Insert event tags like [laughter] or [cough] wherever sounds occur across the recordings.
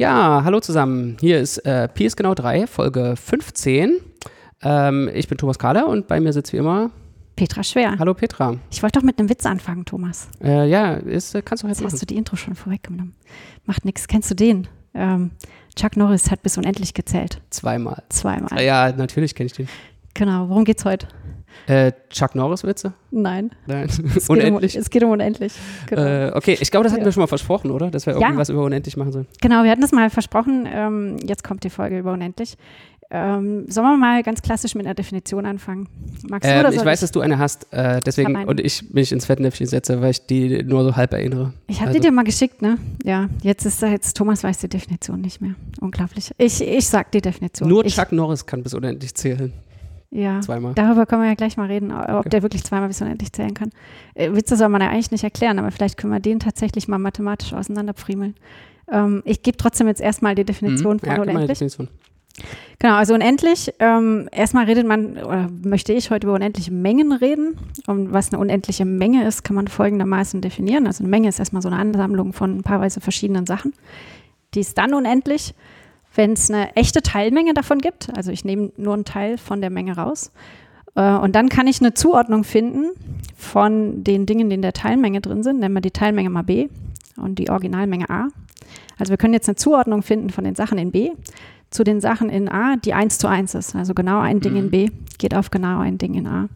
Ja, hallo zusammen. Hier ist äh, Pi ist genau 3, Folge 15. Ähm, ich bin Thomas Kahler und bei mir sitzt wie immer Petra Schwer. Hallo Petra. Ich wollte doch mit einem Witz anfangen, Thomas. Äh, ja, ist, äh, kannst du jetzt Jetzt machen. hast du die Intro schon vorweggenommen. Macht nichts. Kennst du den? Ähm, Chuck Norris hat bis unendlich gezählt. Zweimal. Zweimal. Ja, natürlich kenne ich den. Genau. Worum geht's heute? Äh, Chuck Norris-Witze? Nein. Nein. Es geht [laughs] unendlich. Um, es geht um unendlich. Genau. Äh, okay, ich glaube, das hatten Ja. wir schon mal versprochen, oder? Dass wir Ja. irgendwas über unendlich machen sollen. Genau, wir hatten das mal versprochen. Ähm, jetzt kommt die Folge über unendlich. Ähm, sollen wir mal ganz klassisch mit einer Definition anfangen? Magst du Ähm, oder ich weiß, dass du eine hast, äh, deswegen eine. und ich mich ins Fettnäpfchen setze, weil ich die nur so halb erinnere. Ich habe Also- die dir mal geschickt, ne? Ja, jetzt ist jetzt Thomas weiß die Definition nicht mehr. Unglaublich. Ich, ich sag die Definition. Nur ich, Chuck Norris kann bis unendlich zählen. Ja. Zweimal. Darüber können wir ja gleich mal reden, ob Okay. der wirklich zweimal bis unendlich zählen kann. Äh, Witze soll man ja eigentlich nicht erklären, aber vielleicht können wir den tatsächlich mal mathematisch auseinanderfriemeln. Ähm, ich gebe trotzdem jetzt erstmal die Definition Mhm. von Ja, unendlich. Definition. Genau, also unendlich. Ähm, erstmal redet man, oder möchte ich heute über unendliche Mengen reden. Und was eine unendliche Menge ist, kann man folgendermaßen definieren. Also eine Menge ist erstmal so eine Ansammlung von paarweise verschiedenen Sachen. Die ist dann unendlich, wenn es eine echte Teilmenge davon gibt. Also ich nehme nur einen Teil von der Menge raus. Äh, Und dann kann ich eine Zuordnung finden von den Dingen, die in der Teilmenge drin sind. Nennen wir die Teilmenge mal B und die Originalmenge A. Also wir können jetzt eine Zuordnung finden von den Sachen in B zu den Sachen in A, die 1 zu 1 ist. Also genau ein Ding Mhm. in B geht auf genau ein Ding in A.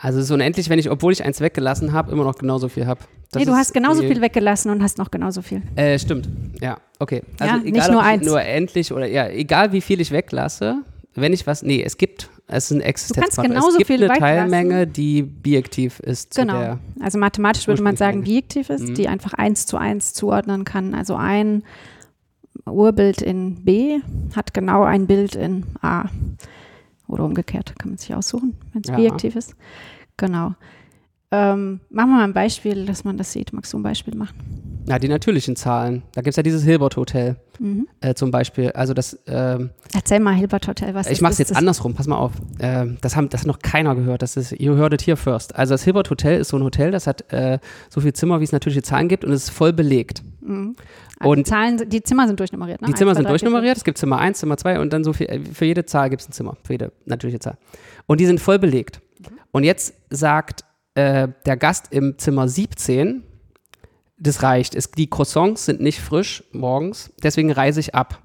Also es ist unendlich, wenn ich, obwohl ich eins weggelassen habe, immer noch genauso viel habe. nee, du hast genauso viel weggelassen und hast noch genauso viel. Äh, stimmt. Ja, okay. Also Ja, egal, nicht nur eins. nur endlich oder ja, egal wie viel ich weglasse, wenn ich was, nee, es gibt, es ist ein Existenzquantum. genauso es gibt viel eine weglassen. Teilmenge, die bijektiv ist Genau. Also mathematisch würde man sagen, bijektiv ist, Mhm. die einfach 1 zu 1 zuordnen kann. Also ein Urbild in B hat genau ein Bild in A. Oder umgekehrt, kann man sich aussuchen, wenn es Ja. bijektiv ist. Genau. Ähm, machen wir mal ein Beispiel, dass man das sieht. Magst du ein Beispiel machen? Ja, die natürlichen Zahlen. Da gibt es ja dieses Hilbert Hotel Mhm. äh, zum Beispiel. Also das, ähm, Erzähl mal, Hilbert Hotel, was ich ist mache es das? jetzt andersrum, pass mal auf. Ähm, das, haben, das hat noch keiner gehört. Das ist, ihr hört es hier first. Also das Hilbert Hotel ist so ein Hotel, das hat äh, so viele Zimmer, wie es natürliche Zahlen gibt und es ist voll belegt. Mhm. Also Und die, Zahlen, die Zimmer sind durchnummeriert, ne? Die Zimmer zwei, sind drei, vier, durchnummeriert. Es gibt Zimmer 1, Zimmer 2 und dann so viel. Für jede Zahl gibt es ein Zimmer. Für jede natürliche Zahl. Und die sind voll belegt. Und jetzt sagt äh, der Gast im Zimmer 17, das reicht. Es, die Croissants sind nicht frisch morgens, deswegen reise ich ab.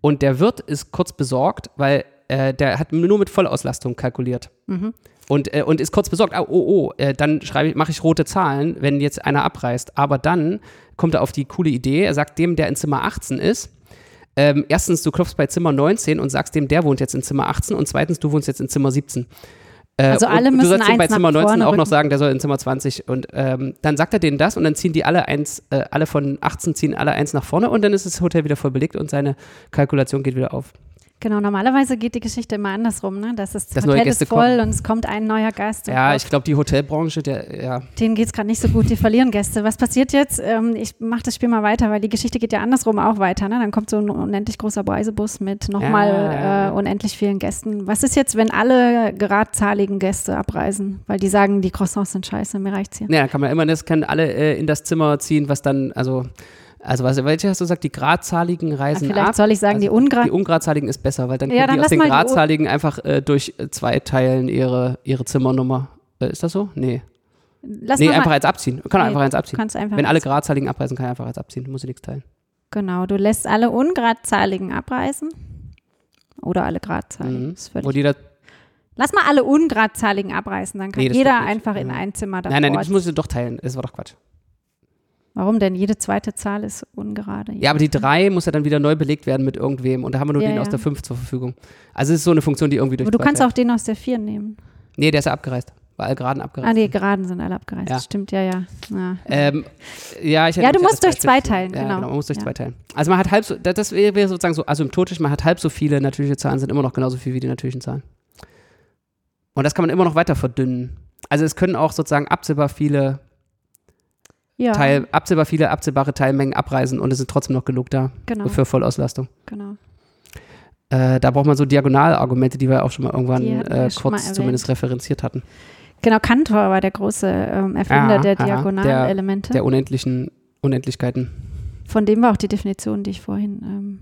Und der Wirt ist kurz besorgt, weil äh, der hat nur mit Vollauslastung kalkuliert. Mhm. Und, äh, und ist kurz besorgt, oh, oh, oh äh, dann schreibe ich, mache ich rote Zahlen, wenn jetzt einer abreißt. Aber dann kommt er auf die coole Idee, er sagt dem, der in Zimmer 18 ist, ähm, erstens, du klopfst bei Zimmer 19 und sagst dem, der wohnt jetzt in Zimmer 18 und zweitens, du wohnst jetzt in Zimmer 17. Äh, Also alle und du müssen sollst ihm bei Zimmer 19 vorne auch noch sagen, der soll in Zimmer 20 und ähm, dann sagt er denen das und dann ziehen die alle eins, äh, alle von 18 ziehen alle eins nach vorne und dann ist das Hotel wieder voll belegt und seine Kalkulation geht wieder auf. Genau, normalerweise geht die Geschichte immer andersrum, ne? Das, ist, Dass Hotel neue Gäste ist voll kommen. und es kommt ein neuer Gast. Ja, ich glaube, die Hotelbranche, der, ja, Denen geht es gerade nicht so gut, die verlieren Gäste. Was passiert jetzt? Ähm, ich mache das Spiel mal weiter, weil die Geschichte geht ja andersrum auch weiter. Ne? Dann kommt so ein unendlich großer Reisebus mit nochmal Ja, äh, unendlich vielen Gästen. Was ist jetzt, wenn alle geradzahligen Gäste abreisen? Weil die sagen, die Croissants sind scheiße, mir reicht's hier. Ja, kann man immer, das können alle äh, in das Zimmer ziehen, was dann, also, also was, welche hast du gesagt, die gradzahligen Ja, reisen vielleicht ab? soll ich sagen, die Also Ungrad. Die ungradzahligen ist besser, weil dann Ja, können dann die aus den die gradzahligen einfach äh, durch äh, zwei teilen ihre, ihre Zimmernummer. Äh, ist das so? Nee. Lass nee, einfach eins abziehen. Kann Nee, einfach eins abziehen. einfach Wenn alle gradzahligen abreisen, kann ich einfach eins abziehen. Du musst nichts teilen. Genau, du lässt alle ungradzahligen abreisen. Oder alle gradzahligen. Mhm. Ist völlig Wo die da, Lass mal alle ungradzahligen abreißen, dann kann Nee, jeder einfach in Ja. ein Zimmer davor. nein, nein, das musst du doch teilen. Das war doch Quatsch. Warum denn? Jede zweite Zahl ist ungerade. Ja, aber die drei muss ja dann wieder neu belegt werden mit irgendwem. Und da haben wir nur Ja, den ja. aus der 5 zur Verfügung. Also es ist so eine Funktion, die irgendwie durch Aber du kannst auch den aus der 4 nehmen. Nee, der ist ja abgereist. Weil alle geraden abgereist. Ah, die sind. Geraden sind alle abgereist. Ja. Stimmt, ja, ja. ja. Ähm, ja, ich Ja, du musst durch zwei teilen, ja, genau. Man muss durch zwei teilen. Also man hat halb so, das- das wäre sozusagen so asymptotisch, man hat halb so viele natürliche Zahlen, sind immer noch genauso viel wie die natürlichen Zahlen. Und das kann man immer noch weiter verdünnen. Also es können auch sozusagen absehbar viele, ja Teil, absehbar viele absehbare Teilmengen abreisen und es sind trotzdem noch genug da genau, für Vollauslastung. genau. Äh, da braucht man so Diagonalargumente, die wir auch schon mal irgendwann äh, schon mal kurz zumindest referenziert hatten. Genau, Cantor war der große ähm, Erfinder der aha, Diagonalelemente. Der unendlichen Unendlichkeiten. Von dem war auch die Definition, die ich vorhin ähm,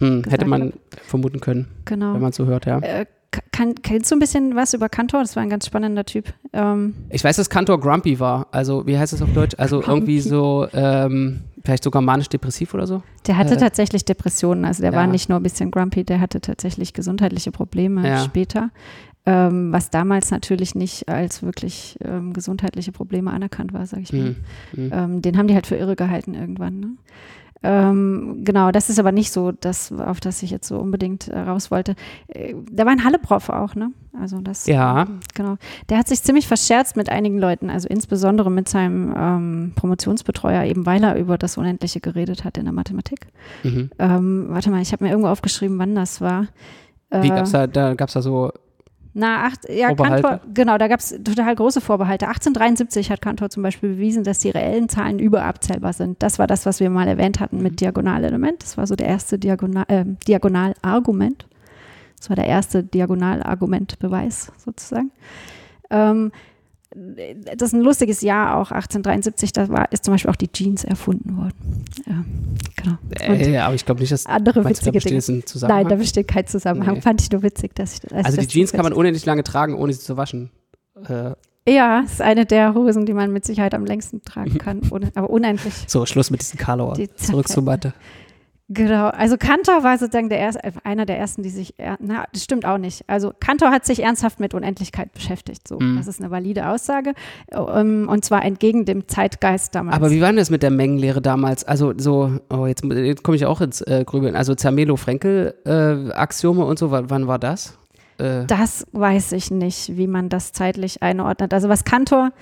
Hm, hätte man hat. vermuten können, Genau. wenn man so hört, ja. Äh, kann, kennst du ein bisschen was über Kantor? Das war ein ganz spannender Typ. Ähm, Ich weiß, dass Kantor grumpy war. Also, wie heißt das auf Deutsch? Also irgendwie so, ähm, vielleicht sogar manisch-depressiv oder so. der hatte Äh, tatsächlich Depressionen. Also der ja. war nicht nur ein bisschen grumpy, der hatte tatsächlich gesundheitliche Probleme Ja. später. Ähm, was damals natürlich nicht als wirklich ähm, gesundheitliche Probleme anerkannt war, sage ich mal. Hm, hm. Ähm, den haben die halt für irre gehalten irgendwann. Ne? Ähm, genau, das ist aber nicht so das, auf das ich jetzt so unbedingt äh, raus wollte. Äh, der war ein Halle-Prof auch, ne? Also das, Ja. ähm, genau. Der hat sich ziemlich verscherzt mit einigen Leuten, also insbesondere mit seinem ähm, Promotionsbetreuer, eben weil er über das Unendliche geredet hat in der Mathematik. Mhm. Ähm, warte mal, ich habe mir irgendwo aufgeschrieben, wann das war. Wie Äh, gab's da, da gab's da so, na, acht, ja? Kantor, genau, da gab es total große Vorbehalte. 1873 hat Kantor zum Beispiel bewiesen, dass die reellen Zahlen überabzählbar sind. Das war das, was wir mal erwähnt hatten Mhm. mit Diagonalelement. Das war so der erste Diagonal, äh, Diagonalargument. Das war der erste Diagonalargumentbeweis sozusagen. Ähm, das ist ein lustiges Jahr auch, 1873, da war, ist zum Beispiel auch die Jeans erfunden worden. Ja, genau. Äh, aber ich glaube nicht, dass andere da witzige besteht Dinge. ein Nein, Zusammenhang. da besteht kein Zusammenhang. Nee. Fand ich nur witzig, dass ich als also ich die Jeans kann man unendlich lange tragen, ohne sie zu waschen. Äh, Ja, ist eine der Hosen, die man mit Sicherheit am längsten tragen kann, [laughs] ohne, aber unendlich. so, Schluss mit diesen Karlauer. Die Zurück [laughs] zur Mathe. Genau, also Kantor war sozusagen der erste, einer der ersten, die sich, na, das stimmt auch nicht. Also Kantor hat sich ernsthaft mit Unendlichkeit beschäftigt. So, Mhm. das ist eine valide Aussage ähm, und zwar entgegen dem Zeitgeist damals. Aber wie war denn das mit der Mengenlehre damals? Also so, oh, jetzt, jetzt komme ich auch ins äh, Grübeln. Also Zermelo-Frenkel-Axiome und so, wann, war das? Äh, das weiß ich nicht, wie man das zeitlich einordnet. Also was Kantor,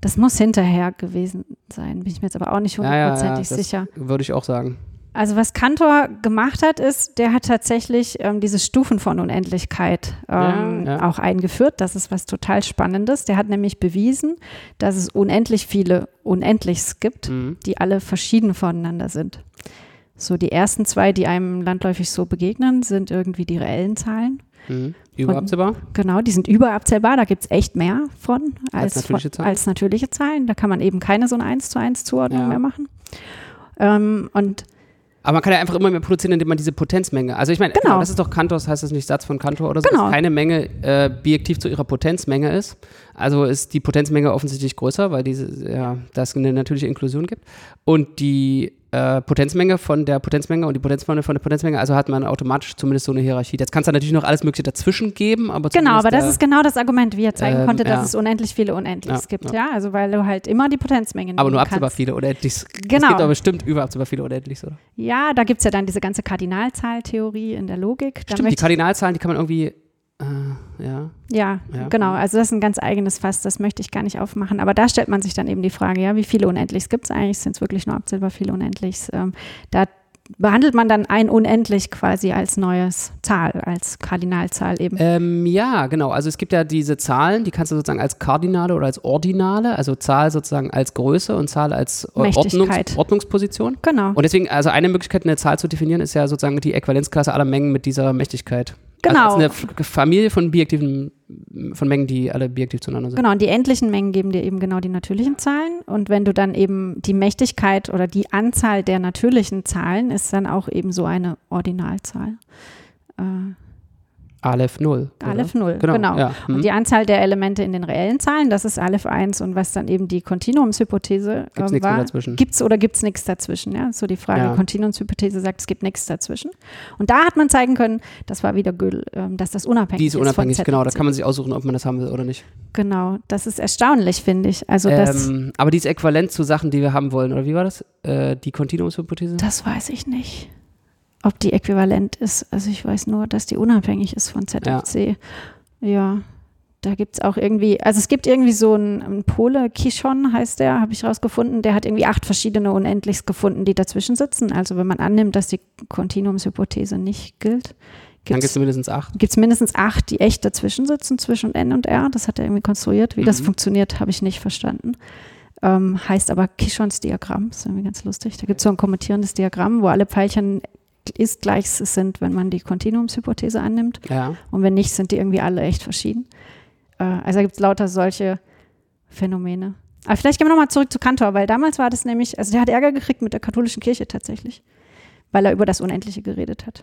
das muss hinterher gewesen sein, bin ich mir jetzt aber auch nicht ja, ja, ja, hundertprozentig das sicher. Würde ich auch sagen. Also was Kantor gemacht hat, ist, der hat tatsächlich ähm, diese Stufen von Unendlichkeit ähm, Ja, ja. auch eingeführt. Das ist was total Spannendes. Der hat nämlich bewiesen, dass es unendlich viele Unendlichs gibt, Mhm. die alle verschieden voneinander sind. So die ersten zwei, die einem landläufig so begegnen, sind irgendwie die reellen Zahlen. Mhm. Überabsehbar? Genau, die sind überabzählbar, da gibt es echt mehr von Als als, natürliche von, Zahlen? als natürliche Zahlen. Da kann man eben keine so eine 1 zu 1 Zuordnung Ja. mehr machen. Ähm, und Aber man kann ja einfach immer mehr produzieren, indem man diese Potenzmenge. Also ich meine, Genau. das ist doch Kantors, heißt das nicht Satz von Kantor oder so, Genau. dass keine Menge äh, bijektiv zu ihrer Potenzmenge ist. Also ist die Potenzmenge offensichtlich größer, weil diese, ja, das eine natürliche Inklusion gibt. Und die äh, Potenzmenge von der Potenzmenge und die Potenzmenge von der Potenzmenge, also hat man automatisch zumindest so eine Hierarchie. Jetzt kann es da natürlich noch alles Mögliche dazwischen geben, aber Genau, aber das der- ist genau das Argument, wie er zeigen Ähm, konnte, dass ja. es unendlich viele Unendlichs Ja, gibt. ja. Ja. also weil du halt immer die Potenzmengen aber nur absehbar kannst. viele unendlich. Es Genau. gibt aber bestimmt überabsehbar viele unendlich, oder? Ja, da gibt es ja dann diese ganze Kardinalzahltheorie in der Logik. Da Stimmt, die Kardinalzahlen, die kann man irgendwie, äh, ja. ja, Ja. genau. Also das ist ein ganz eigenes Fass, das möchte ich gar nicht aufmachen. Aber da stellt man sich dann eben die Frage, ja, wie viele Unendlichs gibt es eigentlich? Sind es wirklich nur abzählbar viele Unendlichs? Ähm, da behandelt man dann ein Unendlich quasi als neues Zahl, als Kardinalzahl eben. Ähm, ja, genau. Also es gibt ja diese Zahlen, die kannst du sozusagen als Kardinale oder als Ordinale, also Zahl sozusagen als Größe und Zahl als äh, Ordnungs. Ordnungsposition. genau. Und deswegen, also eine Möglichkeit, eine Zahl zu definieren, ist ja sozusagen die Äquivalenzklasse aller Mengen mit dieser Mächtigkeit. Genau. Also es ist eine Familie von bijektiven, von Mengen, die alle bijektiv zueinander sind. Genau, und die endlichen Mengen geben dir eben genau die natürlichen Zahlen. Und wenn du dann eben die Mächtigkeit oder die Anzahl der natürlichen Zahlen ist dann auch eben so eine Ordinalzahl. Äh, Aleph 0. oder? Aleph 0, Genau. genau. Ja. Und Hm. die Anzahl der Elemente in den reellen Zahlen, das ist Aleph 1 und was dann eben die Kontinuumshypothese Gibt's äh, mehr war. dazwischen. Gibt es oder gibt es nichts dazwischen? Ja, so die Frage. Ja. Kontinuumshypothese sagt, es gibt nichts dazwischen. Und da hat man zeigen können, das war wieder Gödel, ähm, dass das unabhängig Die ist ist. unabhängig, von genau. Da kann man sich aussuchen, ob man das haben will oder nicht. Genau, das ist erstaunlich, finde ich. Also das, Ähm, aber die ist äquivalent zu Sachen, die wir haben wollen, oder wie war das? Äh, die Kontinuumshypothese? Das weiß ich nicht. Ob die äquivalent ist. Also ich weiß nur, dass die unabhängig ist von ZFC. Ja. Da gibt es auch irgendwie, also es gibt irgendwie so einen, einen Pole, Kishon heißt der, habe ich rausgefunden, der hat irgendwie acht verschiedene Unendlichs gefunden, die dazwischen sitzen. Also wenn man annimmt, dass die Kontinuumshypothese nicht gilt, Dann gibt gibt es mindestens acht. es mindestens acht, die echt dazwischen sitzen, zwischen N und R. Das hat er irgendwie konstruiert. Wie das Mhm. funktioniert, habe ich nicht verstanden. Ähm, heißt aber Kishons Diagramm. ist irgendwie ganz lustig. Da gibt es so ein kommentierendes Diagramm, wo alle Pfeilchen ist gleich sind, wenn man die Kontinuumshypothese annimmt. Ja. Und wenn nicht, sind die irgendwie alle echt verschieden. Äh, also da gibt es lauter solche Phänomene. Aber vielleicht gehen wir nochmal zurück zu Kantor, weil damals war das nämlich, also der hat Ärger gekriegt mit der katholischen Kirche tatsächlich. weil er über das Unendliche geredet hat.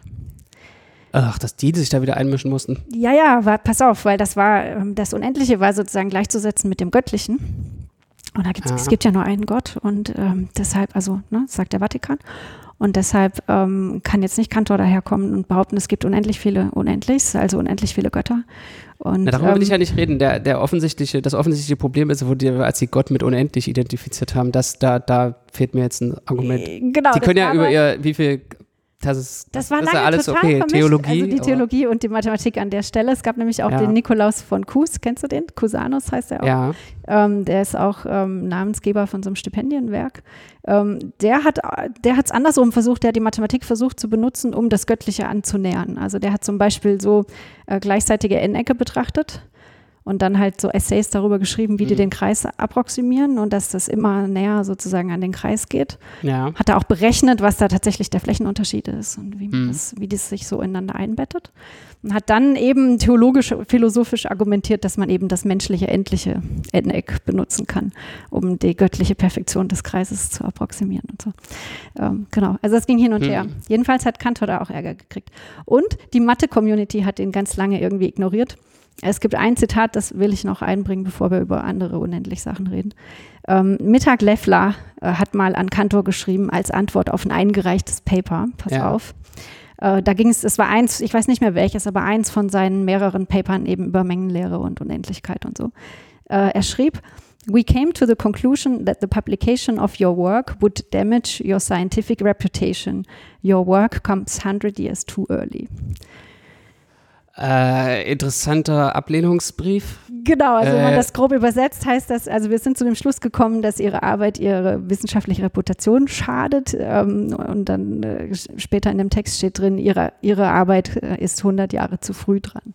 Ach, dass die sich da wieder einmischen mussten. Ja, ja, war, pass auf, weil das war, ähm, das Unendliche war sozusagen gleichzusetzen mit dem Göttlichen. Und da gibt Ja. es gibt ja nur einen Gott und ähm, deshalb, also, ne, sagt der Vatikan. Und deshalb ähm, kann jetzt nicht Kantor daherkommen und behaupten, es gibt unendlich viele Unendlichs, also unendlich viele Götter. Und, Na, darüber will ich ähm, ja nicht reden. Der, der offensichtliche, das offensichtliche Problem ist, wo die, als sie Gott mit unendlich identifiziert haben, dass da, da fehlt mir jetzt ein Argument. Genau, die können ja über ihr, wie viel, das ist, Das war ist lange ja alles total okay, vermischt. Theologie. Also die Theologie und die Mathematik an der Stelle. Es gab nämlich auch Ja. den Nikolaus von Cus, kennst du den? Cusanus heißt er auch. Ja, Ähm, der ist auch ähm, Namensgeber von so einem Stipendienwerk. Ähm, der hat der es andersrum versucht, der hat die Mathematik versucht zu benutzen, um das Göttliche anzunähern. Also der hat zum Beispiel so äh, gleichzeitige N-Ecke betrachtet und dann halt so Essays darüber geschrieben, wie die Mhm. den Kreis approximieren und dass das immer näher sozusagen an den Kreis geht. ja. Hat er auch berechnet, was da tatsächlich der Flächenunterschied ist und wie, Mhm. das, wie das sich so ineinander einbettet. Und hat dann eben theologisch, philosophisch argumentiert, dass man eben das menschliche endliche N-Eck benutzen kann, um die göttliche Perfektion des Kreises zu approximieren und so. Ähm, genau, also das ging hin und Mhm. her. Jedenfalls hat Kantor da auch Ärger gekriegt. Und die Mathe-Community hat ihn ganz lange irgendwie ignoriert. Es gibt ein Zitat, das will ich noch einbringen, bevor wir über andere unendlich Sachen reden. Ähm, Mittag Leffler äh, hat mal an Kantor geschrieben als Antwort auf ein eingereichtes Paper. Pass Ja. auf. Äh, da ging es, es war eins, ich weiß nicht mehr welches, aber eins von seinen mehreren Papern eben über Mengenlehre und Unendlichkeit und so. Äh, er schrieb, We came to the conclusion that the publication of your work would damage your scientific reputation. Your work comes 100 years too early. Äh, interessanter Ablehnungsbrief. Genau, also wenn man Äh, das grob übersetzt, heißt das, also wir sind zu dem Schluss gekommen, dass ihre Arbeit ihre wissenschaftliche Reputation schadet. Ähm, und dann äh, später in dem Text steht drin, ihre, ihre Arbeit äh, ist 100 Jahre zu früh dran.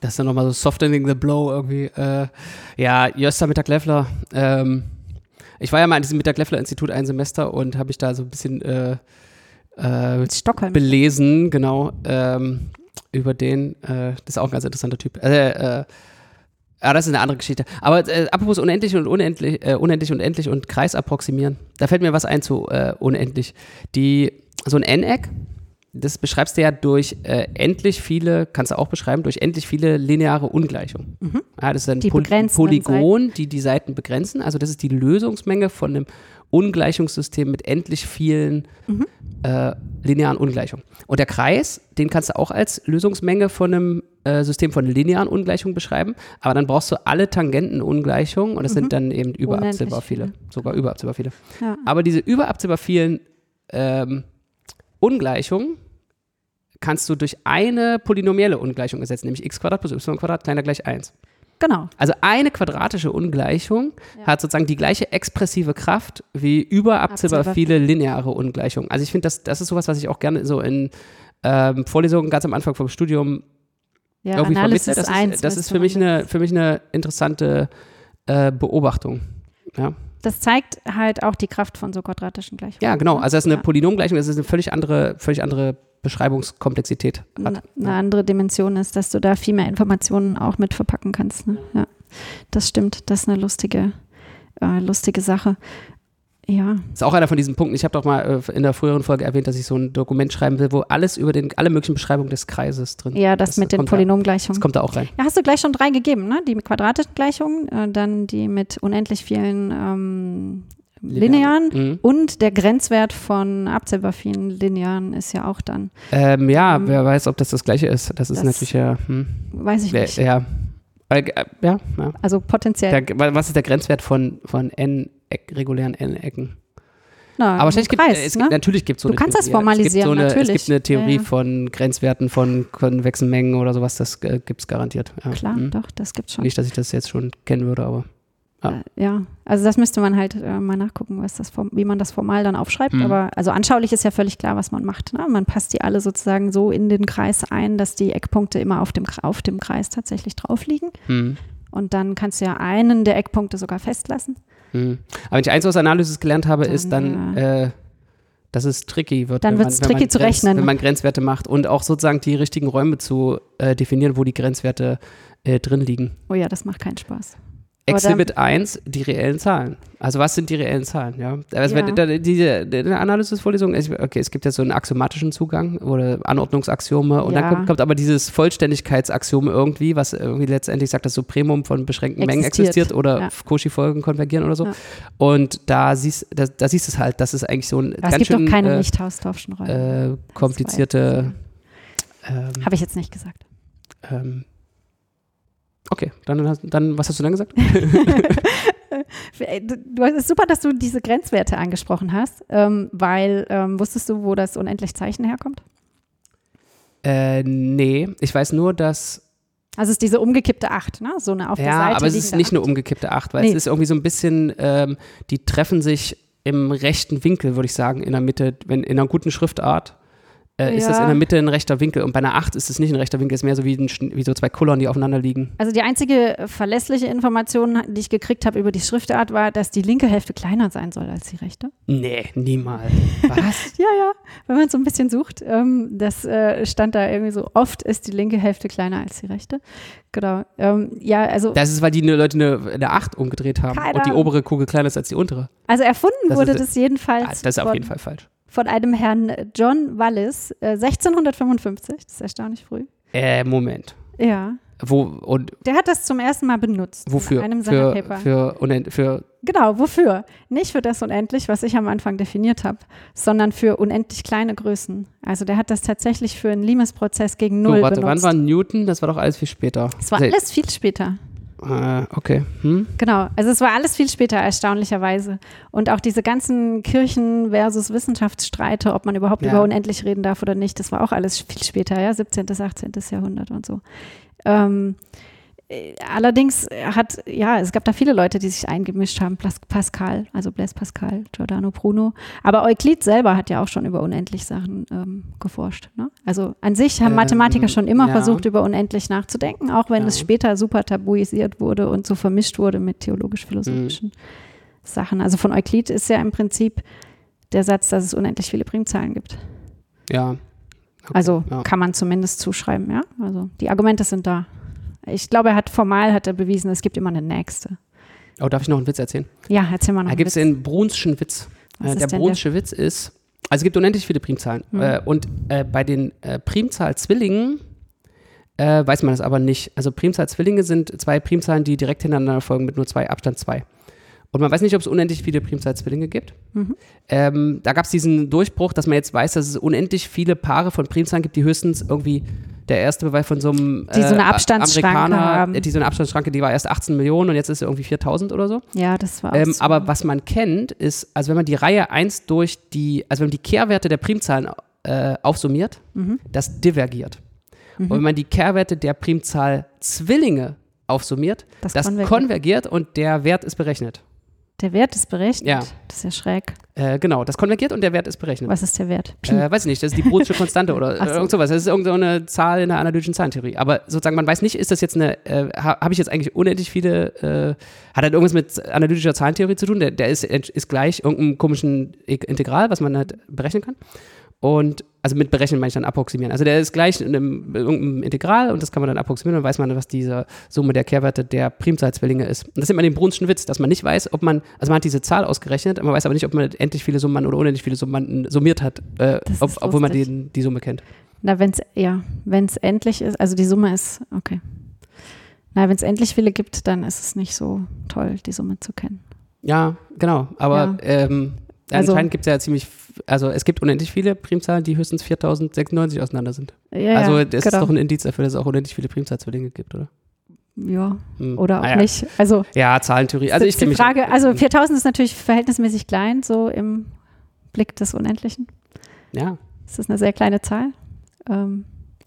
Das ist dann nochmal so softening the blow irgendwie. Äh, ja, Jöster Mittag-Leffler. Ähm, ich war ja mal an diesem Mittag-Leffler-Institut ein Semester und habe ich da so ein bisschen äh, äh, Stockholm. belesen, genau, ähm, über den. Äh, das ist auch ein ganz interessanter Typ. Äh, äh, ja, das ist eine andere Geschichte. Aber äh, apropos unendlich und unendlich, äh, unendlich und endlich und Kreis approximieren. Da fällt mir was ein zu äh, unendlich. Die, so ein N-Eck, das beschreibst du ja durch äh, endlich viele, kannst du auch beschreiben, durch endlich viele lineare Ungleichungen. Mhm. Ja, das ist ein Die begrenzenden Polygon, die die Seiten begrenzen. Also das ist die Lösungsmenge von einem Ungleichungssystem mit endlich vielen Mhm. äh, linearen Ungleichungen. Und der Kreis, den kannst du auch als Lösungsmenge von einem äh, System von linearen Ungleichungen beschreiben, aber dann brauchst du alle Tangentenungleichungen und das Mhm. sind dann eben überabzählbar viele, sogar überabzählbar viele. Ja. Aber diese überabzählbar vielen ähm, Ungleichungen kannst du durch eine polynomielle Ungleichung ersetzen, nämlich x Quadrat plus y Quadrat kleiner gleich 1. Genau. Also eine quadratische Ungleichung Ja. hat sozusagen die gleiche expressive Kraft wie überabzählbar Abzählbar. viele lineare Ungleichungen. Also ich finde, das, das ist sowas, was ich auch gerne so in ähm, Vorlesungen ganz am Anfang vom Studium Ja, irgendwie Analysis vermittle. Das 1. ist, das ist für mich, eine, für mich eine interessante äh, Beobachtung. Ja. Das zeigt halt auch die Kraft von so quadratischen Gleichungen. ja, genau. Also das ist eine Ja. Polynomgleichung, das ist eine völlig andere, völlig andere Beschreibungskomplexität hat. Eine eine andere Dimension ist, dass du da viel mehr Informationen auch mit verpacken kannst. Ne? Ja, das stimmt. Das ist eine lustige, äh, lustige Sache. Ja, ist auch einer von diesen Punkten. Ich habe doch mal äh, in der früheren Folge erwähnt, dass ich so ein Dokument schreiben will, wo alles über den, alle möglichen Beschreibungen des Kreises drin ja, das, mit den kommt da- Polynomgleichungen. Das kommt da auch rein. Ja, hast du gleich schon drei gegeben, ne? Die quadratischen Gleichungen, äh, dann die mit unendlich vielen ähm, linearen Mhm. und der Grenzwert von abzählbar vielen linearen ist ja auch dann, Ähm, ja, Mhm. wer weiß, ob das das gleiche ist. Das ist Das- natürlich ja. Hm, weiß ich nicht. ja. Weil, äh, ja, ja. Also potenziell. Der, was ist der Grenzwert von, von n regulären n-Ecken? Na, Aber im gibt Kreis, es, ne? gibt, natürlich gibt es so Du eine kannst das Theorie. formalisieren, es gibt so eine, Es natürlich. gibt eine Theorie Ja, ja. von Grenzwerten von konvexen Mengen oder sowas, das äh, gibt es garantiert. Ja. Klar, Hm. doch, das gibt's schon. Nicht, dass ich das jetzt schon kennen würde, aber. Ja. Äh, ja, also das müsste man halt äh, mal nachgucken, was das wie man das formal dann aufschreibt. Mhm. Aber also anschaulich ist ja völlig klar, was man macht. Ne? Man passt die alle sozusagen so in den Kreis ein, dass die Eckpunkte immer auf dem, auf dem Kreis tatsächlich drauf liegen. Hm. Und dann kannst du ja einen der Eckpunkte sogar festlassen. Hm. Aber wenn ich eins aus Analysis gelernt habe, ist Dann, dann, äh, dass es tricky wird. Dann man, wenn tricky zu Grenz, rechnen. Wenn man Grenzwerte macht und auch sozusagen die richtigen Räume zu äh, definieren, wo die Grenzwerte äh, drin liegen. Oh ja, das macht keinen Spaß. Exhibit 1, die reellen Zahlen. Also was sind die reellen Zahlen? Ja, also Ja. wenn- diese die Analysisvorlesung, es- okay, es gibt ja so einen axiomatischen Zugang oder Anordnungsaxiome und Ja. dann kommt, kommt aber dieses Vollständigkeitsaxiom irgendwie, was irgendwie letztendlich sagt, das Supremum von beschränkten Mengen Existiert. existiert oder Ja. Cauchy-Folgen konvergieren oder so. Ja. Und da siehst, da, da siehst du es halt, das ist eigentlich so ein Aber es ganz gibt schön doch keine äh, nicht Hausdorffschen Räume. äh, komplizierte ähm, Habe ich jetzt nicht gesagt. ähm, Okay, dann, dann, was hast du dann gesagt? [laughs] Du, es ist super, dass du diese Grenzwerte angesprochen hast, ähm, weil ähm, wusstest du, wo das unendlich Zeichen herkommt? Äh, nee, ich weiß nur, dass. Also es ist diese umgekippte Acht, ne? So eine auf der Ja, Seite aber es ist nicht eine Acht. umgekippte Acht, weil Nee. es ist irgendwie so ein bisschen, ähm, die treffen sich im rechten Winkel, würde ich sagen, in der Mitte, wenn in einer guten Schriftart. Äh, Ist das Ja. in der Mitte ein rechter Winkel und bei einer 8 ist es nicht ein rechter Winkel, ist mehr so wie, ein, wie so zwei Kullern, die aufeinander liegen. Also die einzige verlässliche Information, die ich gekriegt habe über die Schriftart, war, dass die linke Hälfte kleiner sein soll als die rechte. Nee, niemals. Was? [laughs] Ja, ja, wenn man so ein bisschen sucht, ähm, das äh, stand da irgendwie so, oft ist die linke Hälfte kleiner als die rechte. Genau. Ähm, ja, also, Das ist, weil die ne- Leute eine, eine 8 umgedreht haben Keine und die obere Kugel kleiner ist als die untere. also erfunden das wurde ist- das jedenfalls Ah, das ist auf jeden Fall falsch. Von einem Herrn John Wallis, äh, 1655, das ist erstaunlich früh. Äh, Moment. Ja, Wo und der hat das zum ersten Mal benutzt. wofür? In einem seiner für, Paper. für, unend- für Genau, wofür? Nicht für das unendlich, was ich am Anfang definiert habe, sondern für unendlich kleine Größen. Also der hat das tatsächlich für einen Limes-Prozess gegen so, Null warte, wann benutzt. war Newton? Das war doch alles viel später. es war alles viel später. Äh, okay. Hm? Genau, also es war alles viel später, erstaunlicherweise. Und auch diese ganzen Kirchen- versus Wissenschaftsstreite, ob man überhaupt Ja. über unendlich reden darf oder nicht, das war auch alles viel später, ja, 17., 18. Jahrhundert und so. Ähm, äh, allerdings hat, ja, es gab da viele Leute, die sich eingemischt haben, Pascal, also Blaise Pascal, Giordano Bruno. Aber Euklid selber hat ja auch schon über unendlich Sachen ähm, geforscht. Ne? Also an sich haben Ähm, Mathematiker schon immer ja. versucht, über unendlich nachzudenken, auch wenn Ja. es später super tabuisiert wurde und so vermischt wurde mit theologisch-philosophischen Mhm. Sachen. Also von Euklid ist ja im Prinzip der Satz, dass es unendlich viele Primzahlen gibt. Ja. Okay, Also ja. kann man zumindest zuschreiben, ja. Also die Argumente sind da. Ich glaube, er hat formal hat er bewiesen, es gibt immer eine nächste. Oh, darf ich noch einen Witz erzählen? Ja, erzähl mal noch. Da gibt es den Brunschen Witz. Äh, der Brunsche Witz ist, also es gibt unendlich viele Primzahlen. Mhm. Äh, und äh, bei den äh, Primzahl-Zwillingen weiß man das aber nicht. Also Primzahl-Zwillinge sind zwei Primzahlen, die direkt hintereinander folgen mit nur zwei Abstand zwei. Und man weiß nicht, ob es unendlich viele Primzahl-Zwillinge gibt. Mhm. Ähm, da gab es diesen Durchbruch, dass man jetzt weiß, dass es unendlich viele Paare von Primzahlen gibt, die höchstens irgendwie der erste Beweis von so einem Die so eine äh, Abstandsschranke Amerikaner, haben. die so eine Abstandsschranke, die war erst 18 Millionen und jetzt ist sie irgendwie 4000 oder so. Ja, das war auch Ähm, so. aber was man kennt, ist, also wenn man die Reihe 1 durch die, also wenn man die Kehrwerte der Primzahlen äh, aufsummiert, Mhm. das divergiert. Und wenn man die Kehrwerte der Primzahl Zwillinge aufsummiert, das das konvergiert. konvergiert und der Wert ist berechnet. Der Wert ist berechnet. Ja. Das ist ja schräg. Äh, genau, das konvergiert und der Wert ist berechnet. Was ist der Wert? Äh, weiß ich nicht, das ist die Brunsche Konstante oder äh, so. irgend sowas. Das ist irgendeine Zahl in der analytischen Zahlentheorie. Aber sozusagen, man weiß nicht, ist das jetzt eine, äh, ha, habe ich jetzt eigentlich unendlich viele, äh, hat halt irgendwas mit analytischer Zahlentheorie zu tun? Der, der ist, ist gleich irgendeinem komischen Integral, was man halt berechnen kann. Und, also mit berechnen meine ich dann approximieren. Also der ist gleich in einem, irgendeinem Integral und das kann man dann approximieren und dann weiß man, was diese Summe der Kehrwerte der Primzahlzwillinge ist. Und das ist immer den Brunschen Witz, dass man nicht weiß, ob man, also man hat diese Zahl ausgerechnet, man weiß aber nicht, ob man endlich viele Summanden oder unendlich viele Summanden summiert hat, äh, ob, obwohl man die, die Summe kennt. Na, wenn es, ja, wenn es endlich ist, also die Summe ist, okay. Na, wenn es endlich viele gibt, dann ist es nicht so toll, die Summe zu kennen. Ja, genau. Aber Ja. ähm, Also- anscheinend gibt es ja ziemlich, also es gibt unendlich viele Primzahlen, die höchstens 4096 auseinander sind. Ja, also ja, das genau. ist doch ein Indiz dafür, dass es auch unendlich viele Primzahlzwillinge gibt, oder? Ja, Hm. oder auch Naja. nicht. Also, Ja, Zahlentheorie. Also ich die. Frage, also 4000 ist natürlich verhältnismäßig klein, so im Blick des Unendlichen. Ja, Das ist eine sehr kleine Zahl. Ähm,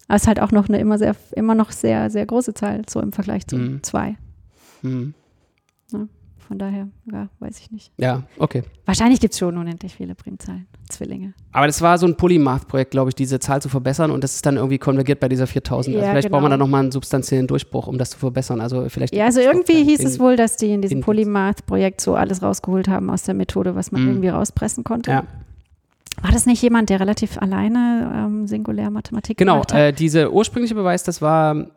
aber es ist halt auch noch eine immer sehr, immer noch sehr, sehr große Zahl, so im Vergleich zu Mhm. zwei. hm. Von daher, ja, weiß ich nicht. ja, okay. Wahrscheinlich gibt es schon unendlich viele Primzahlen, Zwillinge. Aber das war so ein Polymath-Projekt, glaube ich, diese Zahl zu verbessern und das ist dann irgendwie konvergiert bei dieser 4000. also Ja, vielleicht braucht man genau. da nochmal einen substanziellen Durchbruch, um das zu verbessern. Also vielleicht Ja, also irgendwie hieß es wohl, dass die in diesem Polymath-Projekt so alles rausgeholt haben aus der Methode, was man Mhm. irgendwie rauspressen konnte. Ja. War das nicht jemand, der relativ alleine ähm, singulär Mathematik Genau, gemacht hat? äh, diese ursprüngliche Beweis, das war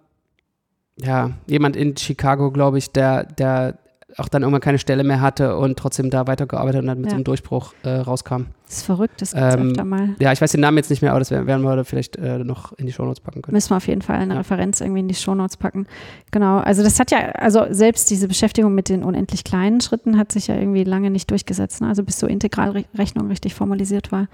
ja jemand in Chicago, glaube ich, der, der auch dann irgendwann keine Stelle mehr hatte und trotzdem da weitergearbeitet und dann mit Ja. so einem Durchbruch äh, rauskam. Das ist verrückt, das gibt's Ähm, öfter mal. Ja, ich weiß den Namen jetzt nicht mehr, aber das werden wir vielleicht äh, noch in die Shownotes packen können. Müssen wir auf jeden Fall eine Ja. Referenz irgendwie in die Shownotes packen. Genau, also das hat ja, also selbst diese Beschäftigung mit den unendlich kleinen Schritten hat sich ja irgendwie lange nicht durchgesetzt. Ne? Also bis so Integralrechnung richtig formalisiert war,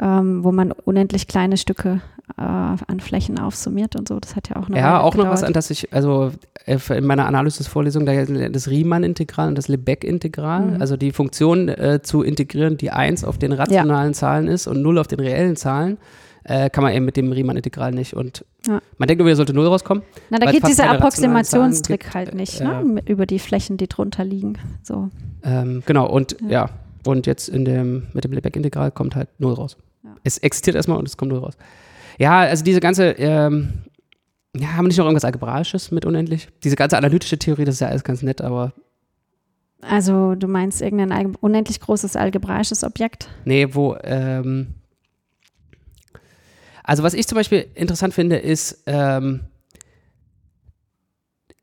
ähm, wo man unendlich kleine Stücke äh, an Flächen aufsummiert und so. Das hat ja auch eine Ja, auch noch was, gedauert. an das ich, also äh, in meiner Analysis-Vorlesung, da das Riemann-Integral und das Lebesgue-Integral, Mhm. also die Funktion äh, zu integrieren, die 1 auf den rationalen Zahlen ist und 0 auf den reellen Zahlen, äh, kann man eben mit dem Riemann-Integral nicht. Und Ja. man denkt irgendwie, da sollte 0 rauskommen. Na, da geht dieser Approximationstrick halt nicht, Äh, ne? Über die Flächen, die drunter liegen. So. Ähm, genau, und Ja. ja. und jetzt in dem, mit dem Lebesgue-Integral kommt halt 0 raus. Ja. Es existiert erstmal und es kommt 0 raus. Ja, also diese ganze, ähm, ja, haben wir nicht noch irgendwas Algebraisches mit unendlich? Diese ganze analytische Theorie, das ist ja alles ganz nett, aber Also du meinst irgendein unendlich großes algebraisches Objekt? Nee, wo, ähm, also was ich zum Beispiel interessant finde, ist, ähm,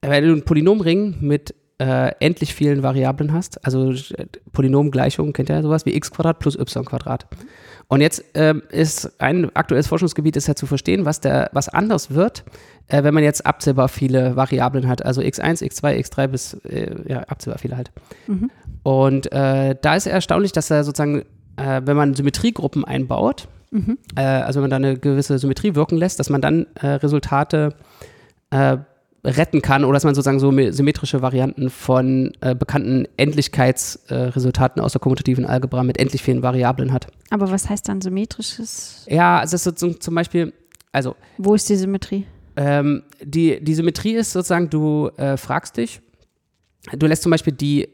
wenn du einen Polynomring mit äh, endlich vielen Variablen hast, also Polynomgleichungen, kennt ihr ja sowas wie x Quadrat plus y Quadrat. Und jetzt ähm, ist ein aktuelles Forschungsgebiet ist ja zu verstehen, was der, was anders wird, äh, wenn man jetzt abzählbar viele Variablen hat, also x1, x2, x3 bis äh, ja, abzählbar viele halt. Mhm. Und äh, da ist erstaunlich, dass er sozusagen, äh, wenn man Symmetriegruppen einbaut, Mhm. äh, also wenn man da eine gewisse Symmetrie wirken lässt, dass man dann äh, Resultate retten kann oder dass man sozusagen so me- symmetrische Varianten von äh, bekannten Endlichkeitsresultaten äh, aus der kommutativen Algebra mit endlich vielen Variablen hat. Aber was heißt dann symmetrisches? Ja, also das ist so, zum Beispiel, also Wo ist die Symmetrie? ähm, die, die Symmetrie ist sozusagen, du äh, fragst dich, du lässt zum Beispiel die,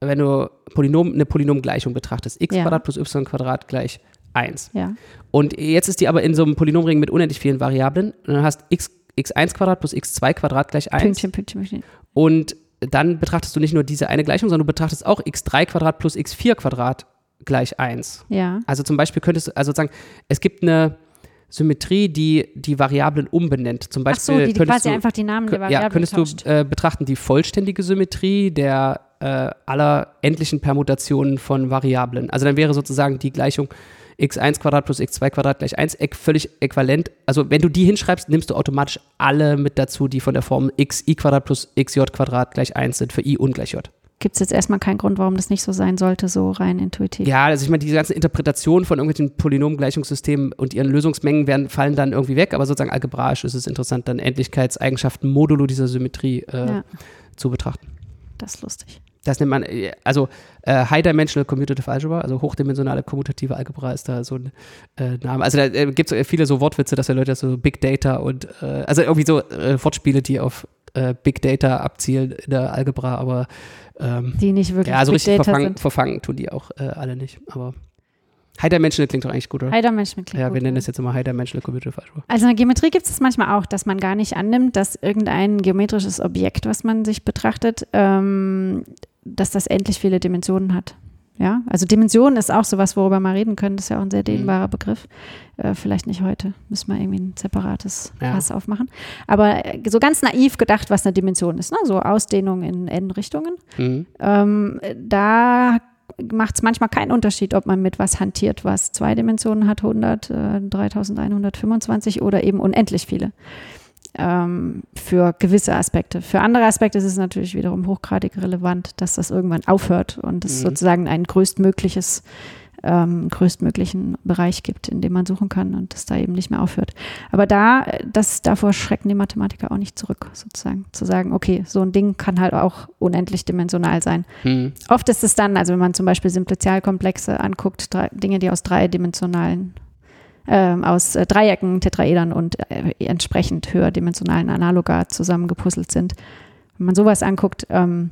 wenn du Polynom, eine Polynomgleichung betrachtest, x Ja. Quadrat plus y Quadrat gleich 1. Ja. Und jetzt ist die aber in so einem Polynomring mit unendlich vielen Variablen. Und dann hast x, x1 Quadrat plus x2 Quadrat gleich 1. Pünktchen, Pünktchen, Pünktchen. Und dann betrachtest du nicht nur diese eine Gleichung, sondern du betrachtest auch x3 Quadrat plus x4 Quadrat gleich 1. Ja. Also zum Beispiel könntest du, also sozusagen, es gibt eine Symmetrie, die die Variablen umbenennt. Zum Ach Beispiel so, die, die könntest quasi du, einfach die Namen der Variablen ja, könntest tauscht. du äh, betrachten die vollständige Symmetrie der äh, aller endlichen Permutationen von Variablen. Also dann wäre sozusagen die Gleichung x1 Quadrat plus x2 Quadrat gleich 1 äqu- völlig äquivalent. Also wenn du die hinschreibst, nimmst du automatisch alle mit dazu, die von der Form xi Quadrat plus xj Quadrat gleich 1 sind für i ungleich j. Gibt es jetzt erstmal keinen Grund, warum das nicht so sein sollte, so rein intuitiv? Ja, also ich meine, diese ganzen Interpretationen von irgendwelchen Polynomgleichungssystemen und ihren Lösungsmengen werden, fallen dann irgendwie weg, aber sozusagen algebraisch ist es interessant, dann Endlichkeitseigenschaften modulo dieser Symmetrie äh, Ja. zu betrachten. Das ist lustig. Das nennt man, äh, also äh, High-Dimensional Commutative Algebra, also hochdimensionale kommutative Algebra ist da so ein äh, Name. Also da äh, gibt es viele so Wortwitze, dass ja Leute so Big Data und, äh, also irgendwie so äh, Wortspiele, die auf äh, Big Data abzielen in der Algebra, aber ähm, Die nicht wirklich ja, so Big richtig Data verfangen, verfangen tun die auch äh, alle nicht. Aber High-Dimensional klingt doch eigentlich gut, oder? Heider Mensch mit ja, wir nennen das jetzt immer High-Dimensional Commutative Algebra. Also in der Geometrie gibt es das manchmal auch, dass man gar nicht annimmt, dass irgendein geometrisches Objekt, was man sich betrachtet, ähm, dass das endlich viele Dimensionen hat. Ja, also Dimension ist auch sowas, worüber wir reden können. Das ist ja auch ein sehr Mhm. dehnbarer Begriff. Äh, vielleicht nicht heute. Müssen wir irgendwie ein separates Ja. Fass aufmachen. Aber äh, so ganz naiv gedacht, was eine Dimension ist. Ne? So Ausdehnung in N-Richtungen. Mhm. Ähm, da macht es manchmal keinen Unterschied, ob man mit was hantiert, was zwei Dimensionen hat, 100, äh, 3125 oder eben unendlich viele. Ähm, für gewisse Aspekte. Für andere Aspekte ist es natürlich wiederum hochgradig relevant, dass das irgendwann aufhört und es Mhm. sozusagen ein größtmögliches, ähm, größtmöglichen Bereich gibt, in dem man suchen kann und es da eben nicht mehr aufhört. Aber da, das, davor schrecken die Mathematiker auch nicht zurück, sozusagen. Zu sagen, okay, so ein Ding kann halt auch unendlich dimensional sein. Mhm. Oft ist es dann, also wenn man zum Beispiel Simplicialkomplexe anguckt, drei, Dinge, die aus dreidimensionalen, ähm, aus äh, Dreiecken, Tetraedern und äh, entsprechend höherdimensionalen Analoga zusammengepuzzelt sind. Wenn man sowas anguckt, ähm,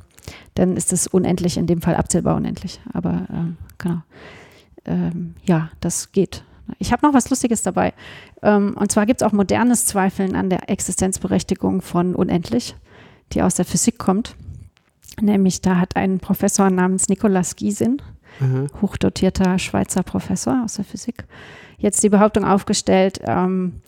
dann ist es unendlich, in dem Fall abzählbar unendlich. Aber ähm, genau. Ähm, ja, das geht. Ich habe noch was Lustiges dabei. Ähm, und zwar gibt es auch modernes Zweifeln an der Existenzberechtigung von unendlich, die aus der Physik kommt. Nämlich da hat ein Professor namens Nikolaus Giesin, Mhm. hochdotierter Schweizer Professor aus der Physik, jetzt die Behauptung aufgestellt, ähm,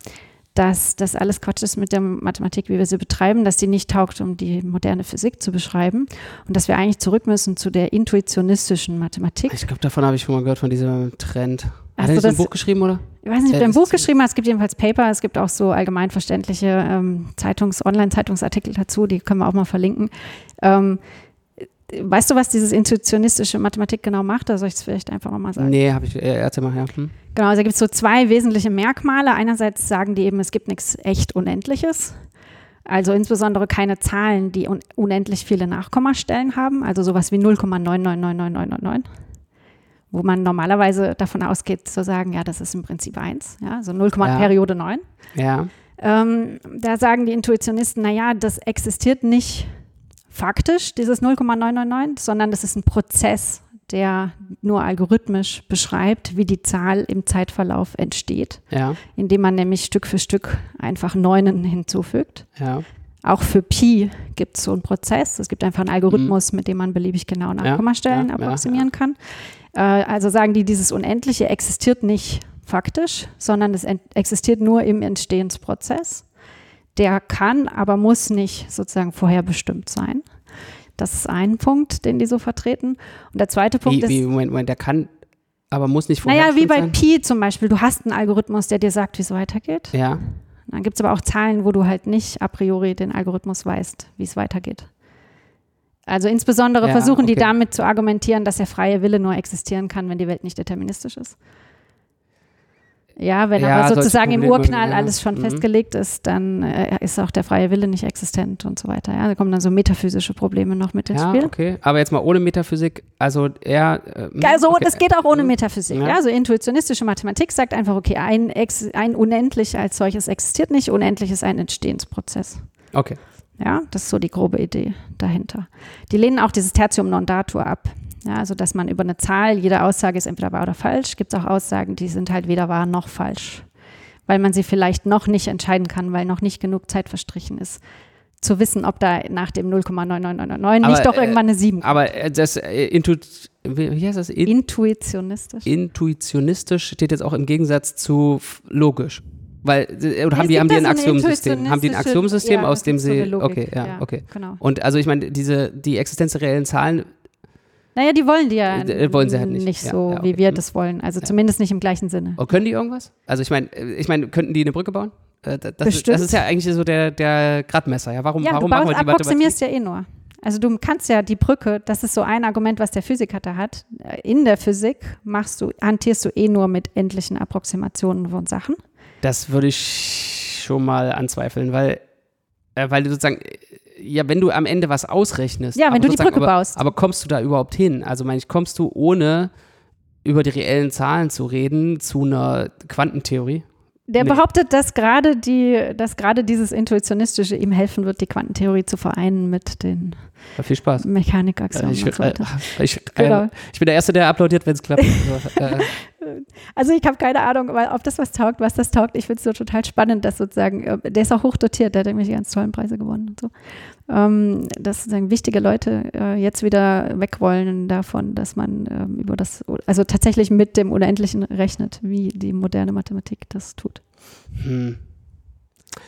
dass das alles Quatsch ist mit der Mathematik, wie wir sie betreiben, dass sie nicht taugt, um die moderne Physik zu beschreiben und dass wir eigentlich zurück müssen zu der intuitionistischen Mathematik. Ich glaube, davon habe ich schon mal gehört, von diesem Trend. Hat Hast er du nicht so ein das- Buch geschrieben, oder? Ich weiß nicht, ob Ja, er ein das Buch geschrieben hat. Es gibt jedenfalls Paper, es gibt auch so allgemein verständliche ähm, Zeitungs-, Online-Zeitungsartikel dazu, die können wir auch mal verlinken. Ähm, weißt du, was dieses intuitionistische Mathematik genau macht? Da soll ich es vielleicht einfach nochmal sagen. Nee, habe ich. Äh, erzähl mal, ja. Hm. Genau, also da gibt es so zwei wesentliche Merkmale. Einerseits sagen die eben, es gibt nichts echt Unendliches. Also insbesondere keine Zahlen, die un unendlich viele Nachkommastellen haben, also sowas wie 0,999999, wo man normalerweise davon ausgeht zu sagen, ja, das ist im Prinzip 1, ja, also 0, Ja. Periode 9. Ja. Ähm, da sagen die Intuitionisten, naja, das existiert nicht faktisch, dieses 0,999, sondern das ist ein Prozess, der nur algorithmisch beschreibt, wie die Zahl im Zeitverlauf entsteht, Ja. indem man nämlich Stück für Stück einfach Neunen hinzufügt. Ja. Auch für Pi gibt es so einen Prozess. Es gibt einfach einen Algorithmus, mit dem man beliebig genau Nachkommastellen ja, approximieren kann. Äh, also sagen die, dieses Unendliche existiert nicht faktisch, sondern es existiert nur im Entstehensprozess. Der kann, aber muss nicht sozusagen vorherbestimmt sein. Das ist ein Punkt, den die so vertreten. Und der zweite Punkt Wie, ist, wie, Moment, Moment, der kann, aber muss nicht vorher. naja, wie bei sein? Pi zum Beispiel. Du hast einen Algorithmus, der dir sagt, wie es weitergeht. Ja. Dann gibt es aber auch Zahlen, wo du halt nicht a priori den Algorithmus weißt, wie es weitergeht. Also insbesondere Ja, versuchen die okay. damit zu argumentieren, dass der freie Wille nur existieren kann, wenn die Welt nicht deterministisch ist. Ja, wenn Ja, aber sozusagen im Urknall ja. alles schon Mhm. festgelegt ist, dann äh, ist auch der freie Wille nicht existent und so weiter. Ja, da kommen dann so metaphysische Probleme noch mit ins Ja, Spiel. okay. Aber jetzt mal ohne Metaphysik, also er. ähm, Also okay. das geht auch ohne Mhm. Metaphysik. Ja. Ja. Also intuitionistische Mathematik sagt einfach, okay, ein, Ex ein Unendlich als solches existiert nicht. Unendlich ist ein Entstehensprozess. Okay. Ja, das ist so die grobe Idee dahinter. Die lehnen auch dieses Tertium non datur ab. Ja, also dass man über eine Zahl, jede Aussage ist entweder wahr oder falsch. Gibt es auch Aussagen, die sind halt weder wahr noch falsch. Weil man sie vielleicht noch nicht entscheiden kann, weil noch nicht genug Zeit verstrichen ist, zu wissen, ob da nach dem 0,9999 Aber, nicht doch äh, irgendwann eine 7 kommt. Aber äh, das äh, Intu wie heißt das? In Intuitionistisch. intuitionistisch steht jetzt auch im Gegensatz zu logisch. Weil, oder haben die, haben die ein Axiomsystem? Haben die ein Axiomsystem, ja, aus dem sie. okay, ja, ja. okay. Genau. Und also ich meine, diese, die existenziellen Zahlen, Naja, die wollen die ja Äh, wollen sie halt nicht. Ja, so, ja, okay. wie wir das wollen. Also zumindest nicht im gleichen Sinne. oh, können die irgendwas? Also ich meine, äh, ich meine, könnten die eine Brücke bauen? Äh, Das, Bestimmt. das ist ja eigentlich so der, der Gradmesser. Ja, warum, Ja, warum du machen baust, wir die approximierst ja eh nur. Also du kannst ja die Brücke, das ist so ein Argument, was der Physiker da hat. In der Physik machst du, hantierst du eh nur mit endlichen Approximationen von Sachen. Das würde ich schon mal anzweifeln, weil, äh, weil du sozusagen, äh, ja, wenn du am Ende was ausrechnest. Ja, wenn aber du die Brücke aber, baust. Aber kommst du da überhaupt hin? Also, meine ich, kommst du ohne über die reellen Zahlen zu reden zu einer Quantentheorie? Der Nee. behauptet, dass gerade die, dass gerade dieses Intuitionistische ihm helfen wird, die Quantentheorie zu vereinen mit den Ja, viel Spaß. Mechanikachsen ich, und so äh, ich, Genau. äh, ich bin der Erste, der applaudiert, wenn es klappt. [laughs] Also, äh, Also ich habe keine Ahnung, ob das was taugt, was das taugt. Ich finde es so total spannend, dass sozusagen, äh, der ist auch hochdotiert, der hat irgendwelche ganz tollen Preise gewonnen und so. Ähm, dass sozusagen wichtige Leute äh, jetzt wieder weg wollen davon, dass man ähm, über das, also tatsächlich mit dem Unendlichen rechnet, wie die moderne Mathematik das tut. Hm.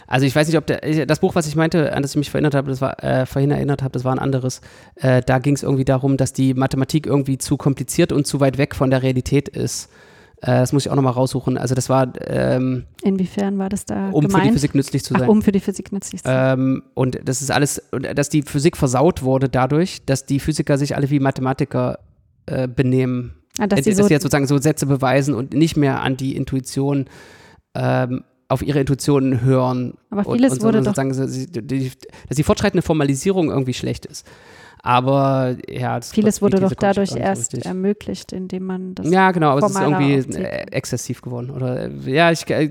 Also ich weiß nicht, ob der, das Buch, was ich meinte, an das ich mich verinnert habe, das war, äh, vorhin erinnert habe, das war ein anderes. Äh, da ging es irgendwie darum, dass die Mathematik irgendwie zu kompliziert und zu weit weg von der Realität ist. Äh, das muss ich auch nochmal raussuchen. Also das war, ähm, Inwiefern war das da um für gemeint? die Physik nützlich zu Ach, sein. um für die Physik nützlich zu sein. Ähm, und das ist alles, und dass die Physik versaut wurde dadurch, dass die Physiker sich alle wie Mathematiker äh, benehmen. ah, dass Dass, die dass so, sie jetzt sozusagen so Sätze beweisen und nicht mehr an die Intuition, ähm, auf ihre Intuitionen hören. aber und, vieles und wurde doch sie- die, dass die fortschreitende Formalisierung irgendwie schlecht ist. Aber ja, Vieles wurde doch ich dadurch erst richtig. ermöglicht, indem man das. Ja, genau, aber es ist irgendwie aufzieht. äh, exzessiv geworden. Oder äh, ja, ich, äh,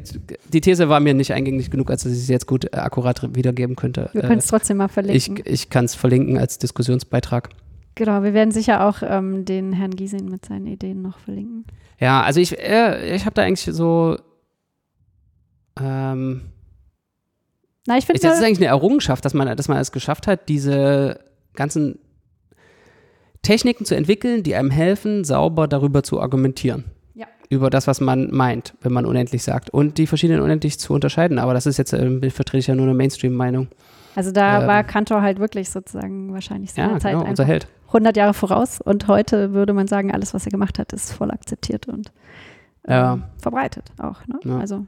die These war mir nicht eingängig genug, als dass ich sie jetzt gut äh, akkurat wiedergeben könnte. Wir Äh, können es trotzdem mal ich verlinken. ich kann es verlinken als Diskussionsbeitrag. genau, wir werden sicher auch ähm, den Herrn Giesin mit seinen Ideen noch verlinken. Ja, also ich, äh, ich habe da eigentlich so. Ähm, Na, ich finde das ist eigentlich eine Errungenschaft, dass man, dass man es geschafft hat, diese ganzen Techniken zu entwickeln, die einem helfen, sauber darüber zu argumentieren. Ja. über das, was man meint, wenn man unendlich sagt. Und die verschiedenen unendlich zu unterscheiden. Aber das ist jetzt, äh, vertrete ich ja nur eine Mainstream-Meinung. Also da Ähm. war Kantor halt wirklich sozusagen wahrscheinlich seiner Ja, Zeit genau, unser Held. 100 Jahre voraus. Und heute würde man sagen, alles, was er gemacht hat, ist voll akzeptiert und Ja. ähm, verbreitet auch. Ne? Ja. Also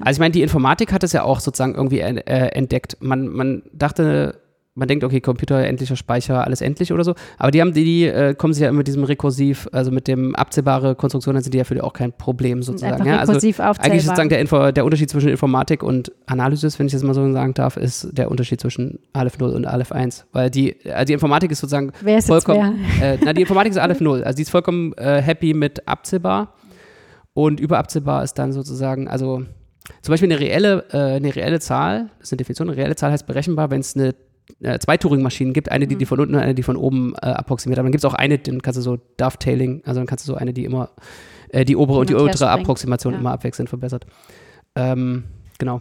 Also ich meine, die Informatik hat es ja auch sozusagen irgendwie äh, entdeckt. Man, man dachte, man denkt, okay, Computer, endlicher Speicher, alles endlich oder so. Aber die haben die, die äh, kommen sie ja immer mit diesem rekursiv, also mit dem abzählbare Konstruktion, dann sind die ja für die auch kein Problem sozusagen. Ja? Also eigentlich sozusagen der, Info, der Unterschied zwischen Informatik und Analysis, wenn ich das mal so sagen darf, ist der Unterschied zwischen Aleph 0 und Aleph 1. Weil die, also die Informatik ist sozusagen Wer ist jetzt vollkommen, wer? äh, na, die Informatik ist Aleph 0. Also die ist vollkommen äh, happy mit abzählbar. Und überabzählbar ist dann sozusagen, also zum Beispiel eine reelle, äh, eine reelle Zahl, das ist eine Definition, eine reelle Zahl heißt berechenbar, wenn es eine äh, zwei Turing-Maschinen gibt, eine, die, die von unten und eine, die von oben äh, approximiert. Aber dann gibt es auch eine, dann kannst du so Dovetailing, also dann kannst du so eine, die immer äh, die obere und die und her untere. Approximation Ja. immer abwechselnd verbessert. Ähm, genau.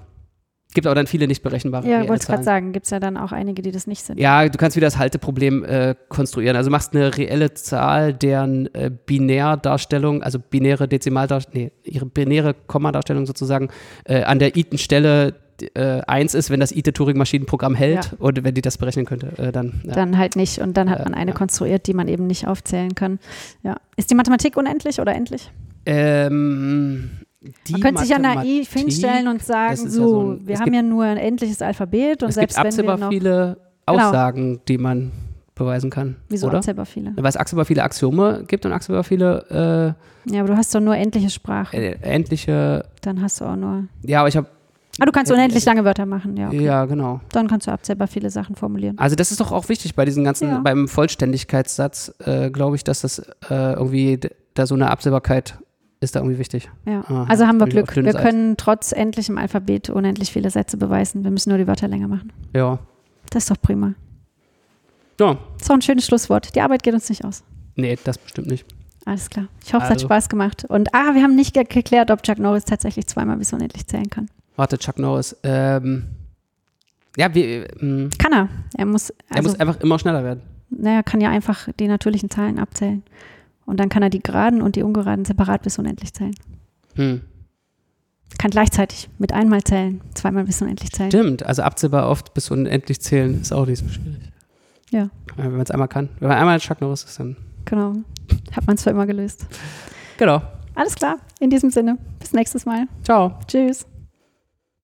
Gibt aber dann viele nicht berechenbare Ja, wollte ich gerade sagen, gibt es ja dann auch einige, die das nicht sind. Ja, du kannst wieder das Halteproblem äh, konstruieren. Also machst eine reelle Zahl, deren äh, Binärdarstellung, also binäre Dezimaldarstellung, nee, ihre binäre Kommadarstellung sozusagen äh, an der iten-Stelle äh, 1 ist, wenn das ite-Turing-Maschinenprogramm hält Ja. oder wenn die das berechnen könnte, äh, dann. Ja. Dann halt nicht. Und dann hat Äh, man eine ja. konstruiert, die man eben nicht aufzählen kann. Ja. Ist die Mathematik unendlich oder endlich? Ähm, die Man könnte sich ja naiv hinstellen und sagen, so, ja so ein- wir haben ja nur ein endliches Alphabet und es selbst gibt wenn wir absehbar noch, viele Genau. Aussagen, die man beweisen kann. wieso oder? abzählbar viele? Weil es absehbar viele Axiome gibt und absehbar viele Ja, aber du hast doch nur endliche Sprache. äh, äh, endliche. Dann hast du auch nur. Ja, aber ich habe. Ah, du kannst Äh, unendlich lange Wörter machen, ja. Okay. Ja, genau. Dann kannst du abzählbar viele Sachen formulieren. Also das ist doch auch wichtig bei diesen ganzen, Ja. beim Vollständigkeitssatz, äh, glaube ich, dass das äh, irgendwie, da so eine Absehbarkeit ist da irgendwie wichtig. Ja. Ah, Also haben wir Glück. Wir Eis. können trotz endlichem Alphabet unendlich viele Sätze beweisen. Wir müssen nur die Wörter länger machen. Ja. Das ist doch prima. Ja, Das ist auch ein schönes Schlusswort. Die Arbeit geht uns nicht aus. nee, das bestimmt nicht. Alles klar. Ich hoffe, es hat Also. Spaß gemacht. Und ah, wir haben nicht ge geklärt, ob Chuck Norris tatsächlich zweimal bis unendlich zählen kann. Warte, Chuck Norris. Ähm, ja, wir, ähm, Kann er. Er muss, er also, muss einfach immer schneller werden. naja, kann ja einfach die natürlichen Zahlen abzählen. Und dann kann er die geraden und die ungeraden separat bis unendlich zählen. Hm. Kann gleichzeitig mit einmal zählen, zweimal bis unendlich zählen. Stimmt, also absehbar oft bis unendlich zählen ist auch nicht so schwierig. Ja. Ja, Wenn man es einmal kann. Wenn man einmal Chuck Norris ist, dann. Genau. Hat man es für immer gelöst. Genau. Alles klar. In diesem Sinne. Bis nächstes Mal. Ciao. Tschüss.